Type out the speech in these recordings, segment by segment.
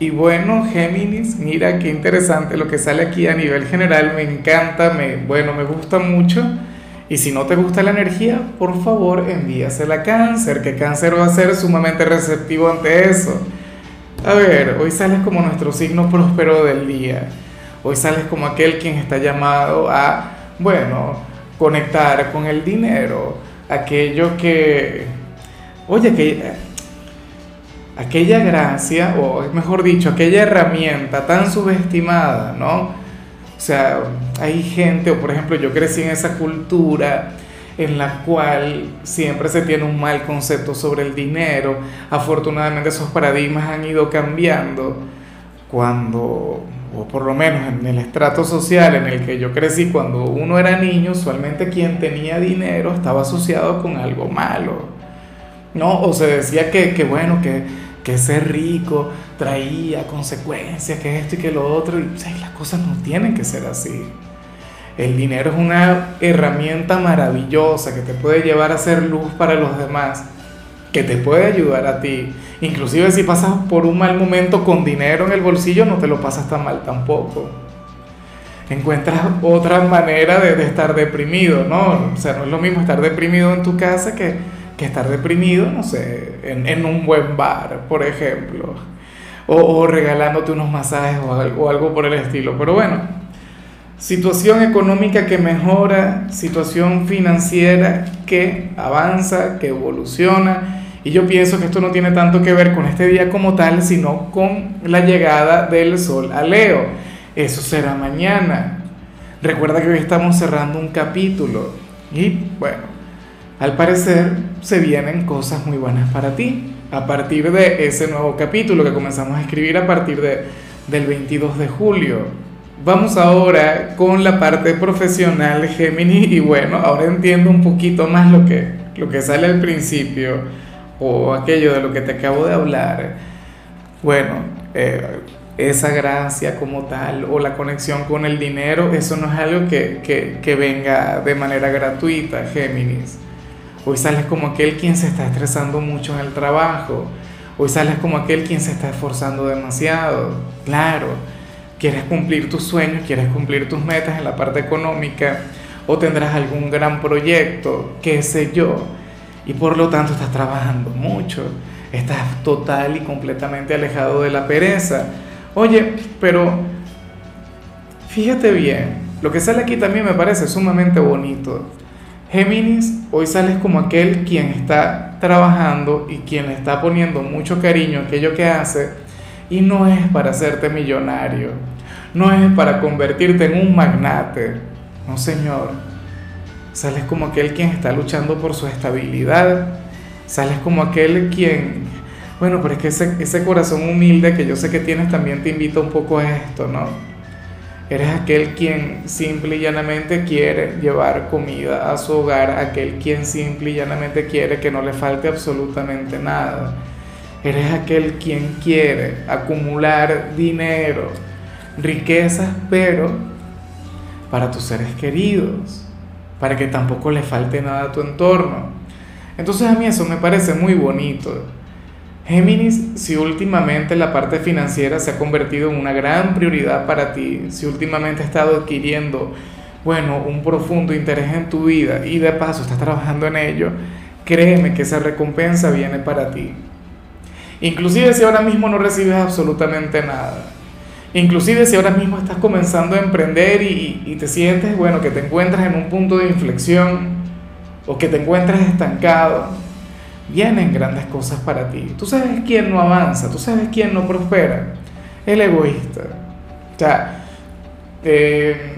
Y bueno, Géminis, mira qué interesante lo que sale aquí a nivel general, me encanta, me, bueno, me gusta mucho. Y si no te gusta la energía, por favor envíasela a cáncer, que cáncer va a ser sumamente receptivo ante eso. A ver, hoy sales como nuestro signo próspero del día. Hoy sales como aquel quien está llamado a, bueno, conectar con el dinero, aquello que, oye, que aquella gracia, o mejor dicho, aquella herramienta tan subestimada, ¿no? O sea, hay gente, o por ejemplo, yo crecí en esa cultura en la cual siempre se tiene un mal concepto sobre el dinero. Afortunadamente esos paradigmas han ido cambiando cuando, o por lo menos en el estrato social en el que yo crecí, cuando uno era niño, usualmente quien tenía dinero estaba asociado con algo malo. ¿No? O se decía que, que bueno, que ser rico traía consecuencias, que esto y que lo otro, y las cosas no tienen que ser así. El dinero es una herramienta maravillosa que te puede llevar a ser luz para los demás, que te puede ayudar a ti. Inclusive si pasas por un mal momento con dinero en el bolsillo, no te lo pasas tan mal tampoco. Encuentras otra manera de, de estar deprimido, ¿no? O sea, no es lo mismo estar deprimido en tu casa que que estar deprimido, no sé, en, un buen bar, por ejemplo, o, regalándote unos masajes o algo, algo por el estilo. Pero bueno, situación económica que mejora, situación financiera que avanza, que evoluciona. Y yo pienso que esto no tiene tanto que ver con este día como tal, sino con la llegada del sol a Leo. Eso será mañana. Recuerda que hoy estamos cerrando un capítulo. Y bueno, al parecer se vienen cosas muy buenas para ti a partir de ese nuevo capítulo que comenzamos a escribir a partir de, del 22 de julio. Vamos ahora con la parte profesional Géminis y bueno, ahora entiendo un poquito más lo que, lo que sale al principio o aquello de lo que te acabo de hablar. Bueno, eh, esa gracia como tal o la conexión con el dinero, eso no es algo que, que, que venga de manera gratuita, Géminis Hoy sales como aquel quien se está estresando mucho en el trabajo. Hoy sales como aquel quien se está esforzando demasiado. Claro, quieres cumplir tus sueños, quieres cumplir tus metas en la parte económica o tendrás algún gran proyecto, qué sé yo. Y por lo tanto estás trabajando mucho. Estás total y completamente alejado de la pereza. Oye, pero fíjate bien, lo que sale aquí también me parece sumamente bonito. Géminis, hoy sales como aquel quien está trabajando y quien le está poniendo mucho cariño a aquello que hace y no es para hacerte millonario, no es para convertirte en un magnate, no señor. Sales como aquel quien está luchando por su estabilidad, sales como aquel quien, bueno, pero es que ese, ese corazón humilde que yo sé que tienes también te invita un poco a esto, ¿no? Eres aquel quien simple y llanamente quiere llevar comida a su hogar, aquel quien simple y llanamente quiere que no le falte absolutamente nada. Eres aquel quien quiere acumular dinero, riquezas, pero para tus seres queridos, para que tampoco le falte nada a tu entorno. Entonces a mí eso me parece muy bonito. Géminis, si últimamente la parte financiera se ha convertido en una gran prioridad para ti, si últimamente has estado adquiriendo, bueno, un profundo interés en tu vida y de paso estás trabajando en ello, créeme que esa recompensa viene para ti. Inclusive si ahora mismo no recibes absolutamente nada. Inclusive si ahora mismo estás comenzando a emprender y, y te sientes, bueno, que te encuentras en un punto de inflexión o que te encuentras estancado vienen grandes cosas para ti. Tú sabes quién no avanza, tú sabes quién no prospera. El egoísta. O sea, eh,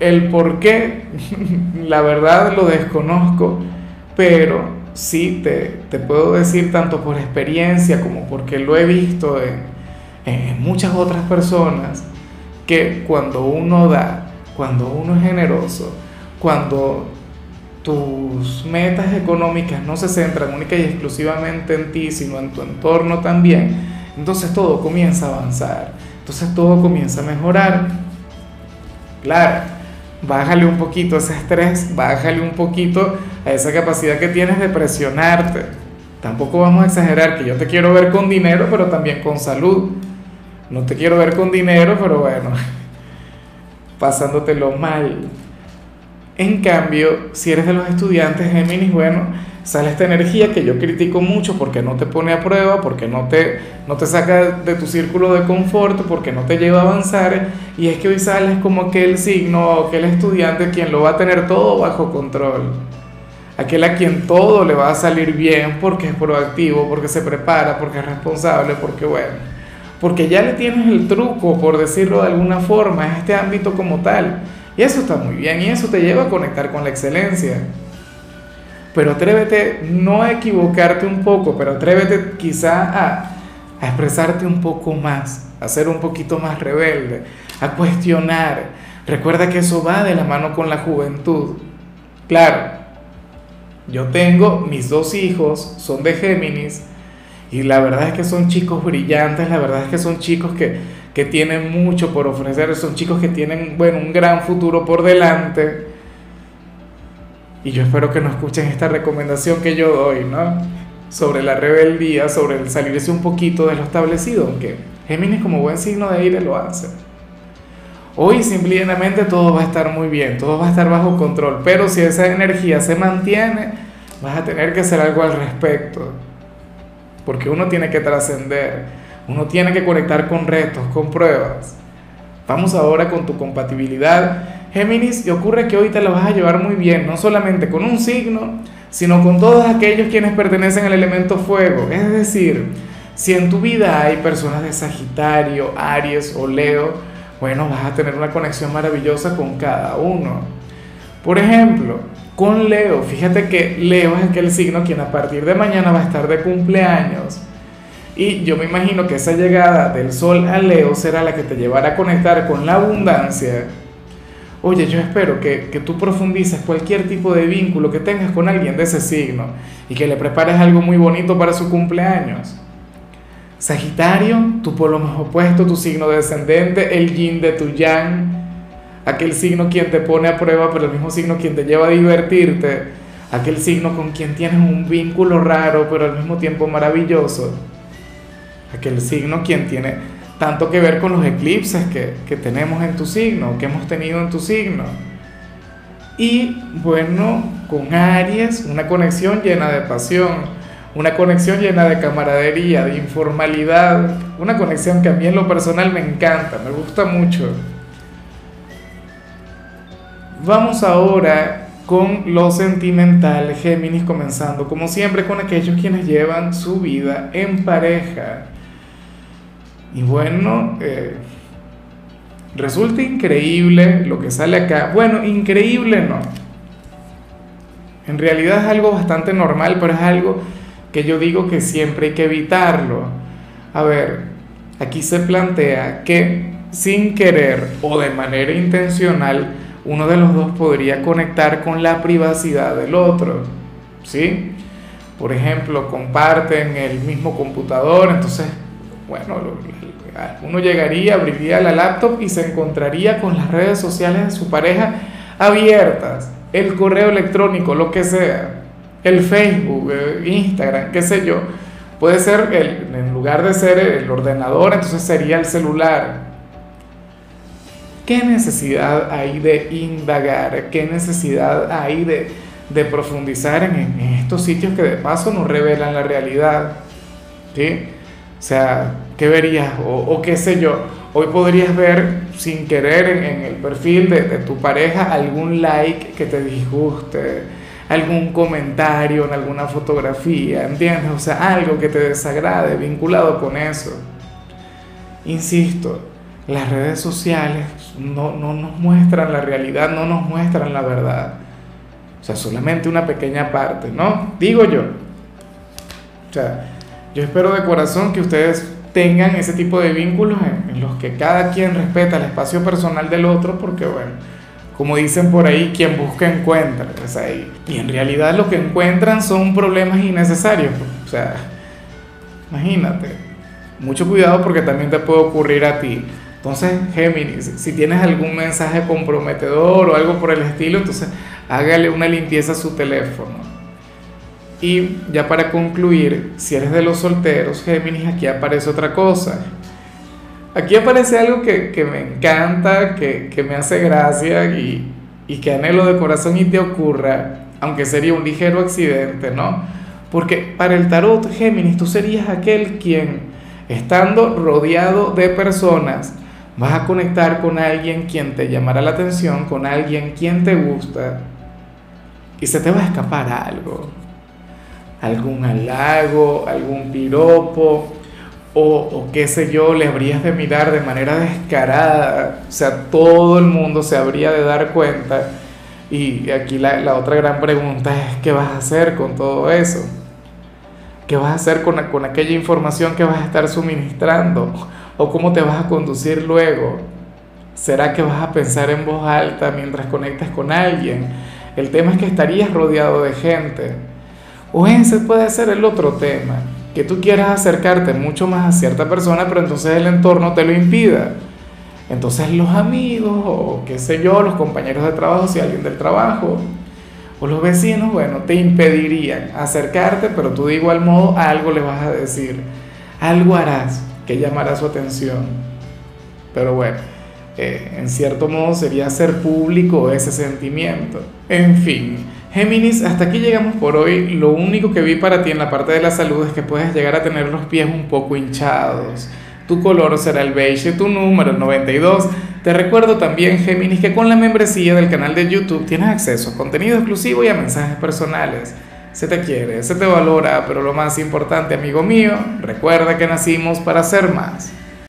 el por qué, la verdad lo desconozco, pero sí te, te, puedo decir tanto por experiencia como porque lo he visto en, en muchas otras personas, que cuando uno da, cuando uno es generoso, cuando tus metas económicas no se centran única y exclusivamente en ti, sino en tu entorno también, entonces todo comienza a avanzar, entonces todo comienza a mejorar. Claro, bájale un poquito ese estrés, bájale un poquito a esa capacidad que tienes de presionarte. Tampoco vamos a exagerar que yo te quiero ver con dinero, pero también con salud. No te quiero ver con dinero, pero bueno, pasándotelo mal. En cambio, si eres de los estudiantes Géminis, bueno, sale esta energía que yo critico mucho porque no te pone a prueba, porque no te, no te saca de tu círculo de confort, porque no te lleva a avanzar. Y es que hoy sales como aquel signo, aquel estudiante quien lo va a tener todo bajo control. Aquel a quien todo le va a salir bien porque es proactivo, porque se prepara, porque es responsable, porque bueno, porque ya le tienes el truco, por decirlo de alguna forma, a este ámbito como tal. Y eso está muy bien y eso te lleva a conectar con la excelencia. Pero atrévete no a equivocarte un poco, pero atrévete quizá a, a expresarte un poco más, a ser un poquito más rebelde, a cuestionar. Recuerda que eso va de la mano con la juventud. Claro, yo tengo mis dos hijos, son de Géminis, y la verdad es que son chicos brillantes, la verdad es que son chicos que, que tienen mucho por ofrecer, son chicos que tienen, bueno, un gran futuro por delante. Y yo espero que no escuchen esta recomendación que yo doy, ¿no? Sobre la rebeldía, sobre el salirse un poquito de lo establecido, aunque Géminis como buen signo de aire lo hace. Hoy simplemente todo va a estar muy bien, todo va a estar bajo control, pero si esa energía se mantiene, vas a tener que hacer algo al respecto, porque uno tiene que trascender. Uno tiene que conectar con retos, con pruebas. Vamos ahora con tu compatibilidad. Géminis, y ocurre que hoy te la vas a llevar muy bien, no solamente con un signo, sino con todos aquellos quienes pertenecen al elemento fuego. Es decir, si en tu vida hay personas de Sagitario, Aries o Leo, bueno, vas a tener una conexión maravillosa con cada uno. Por ejemplo, con Leo, fíjate que Leo es aquel signo quien a partir de mañana va a estar de cumpleaños. Y yo me imagino que esa llegada del sol a Leo será la que te llevará a conectar con la abundancia. Oye, yo espero que, que, tú profundices cualquier tipo de vínculo que tengas con alguien de ese signo y que le prepares algo muy bonito para su cumpleaños. Sagitario, tu polo más opuesto, tu signo descendente, el yin de tu yang, aquel signo quien te pone a prueba, pero el mismo signo quien te lleva a divertirte, aquel signo con quien tienes un vínculo raro, pero al mismo tiempo maravilloso aquel signo quien tiene tanto que ver con los eclipses que, que tenemos en tu signo, que hemos tenido en tu signo. Y bueno, con Aries, una conexión llena de pasión, una conexión llena de camaradería, de informalidad, una conexión que a mí en lo personal me encanta, me gusta mucho. Vamos ahora con lo sentimental, Géminis comenzando como siempre con aquellos quienes llevan su vida en pareja. Y bueno, eh, resulta increíble lo que sale acá. Bueno, increíble no. En realidad es algo bastante normal, pero es algo que yo digo que siempre hay que evitarlo. A ver, aquí se plantea que sin querer o de manera intencional, uno de los dos podría conectar con la privacidad del otro. ¿Sí? Por ejemplo, comparten el mismo computador, entonces bueno, uno llegaría, abriría la laptop y se encontraría con las redes sociales de su pareja abiertas, el correo electrónico, lo que sea, el Facebook, eh, Instagram, qué sé yo. Puede ser, en lugar de ser el ordenador, entonces sería el celular. ¿Qué necesidad hay de indagar? ¿Qué necesidad hay de, de profundizar en, en, estos sitios que de paso nos revelan la realidad? ¿Sí? O sea, ¿qué verías? O, qué sé yo, hoy podrías ver sin querer en, el perfil de, de, tu pareja algún like que te disguste, algún comentario en alguna fotografía, ¿entiendes? O sea, algo que te desagrade vinculado con eso. Insisto, las redes sociales no, no nos muestran la realidad, no nos muestran la verdad. O sea, solamente una pequeña parte, ¿no? Digo yo. O sea, yo espero de corazón que ustedes tengan ese tipo de vínculos en, los que cada quien respeta el espacio personal del otro, porque bueno, como dicen por ahí, quien busca encuentra. y, y en realidad lo que encuentran son problemas innecesarios. O sea, imagínate, mucho cuidado porque también te puede ocurrir a ti. Entonces, Géminis, si tienes algún mensaje comprometedor o algo por el estilo, entonces hágale una limpieza a su teléfono. Y ya para concluir, si eres de los solteros, Géminis, aquí aparece otra cosa. Aquí aparece algo que, me encanta, que, me hace gracia y, y que anhelo de corazón y te ocurra, aunque sería un ligero accidente, ¿no? Porque para el tarot, Géminis, tú serías aquel quien, estando rodeado de personas, Vas a conectar con alguien quien te llamará la atención, con alguien quien te gusta, y se te va a escapar algo. Algún halago, algún piropo, o, qué sé yo, le habrías de mirar de manera descarada. O sea, todo el mundo se habría de dar cuenta. Y aquí la, la otra gran pregunta es, ¿qué vas a hacer con todo eso? ¿Qué vas a hacer con, con aquella información que vas a estar suministrando? ¿O cómo te vas a conducir luego? ¿Será que vas a pensar en voz alta mientras conectas con alguien? El tema es que estarías rodeado de gente. O ese puede ser el otro tema, que tú quieras acercarte mucho más a cierta persona, pero entonces el entorno te lo impida. Entonces los amigos, o qué sé yo, los compañeros de trabajo, si alguien del trabajo, o los vecinos, bueno, te impedirían acercarte, pero tú de igual modo algo le vas a decir, algo harás que llamará su atención. Pero bueno, eh, en cierto modo sería hacer público ese sentimiento. En fin, Géminis, hasta aquí llegamos por hoy. Lo único que vi para ti en la parte de la salud es que puedes llegar a tener los pies un poco hinchados. Tu color será el beige, tu número el 92. Te recuerdo también, Géminis, que con la membresía del canal de YouTube tienes acceso a contenido exclusivo y a mensajes personales. Se te quiere, se te valora, pero lo más importante, amigo mío, recuerda que nacimos para ser más.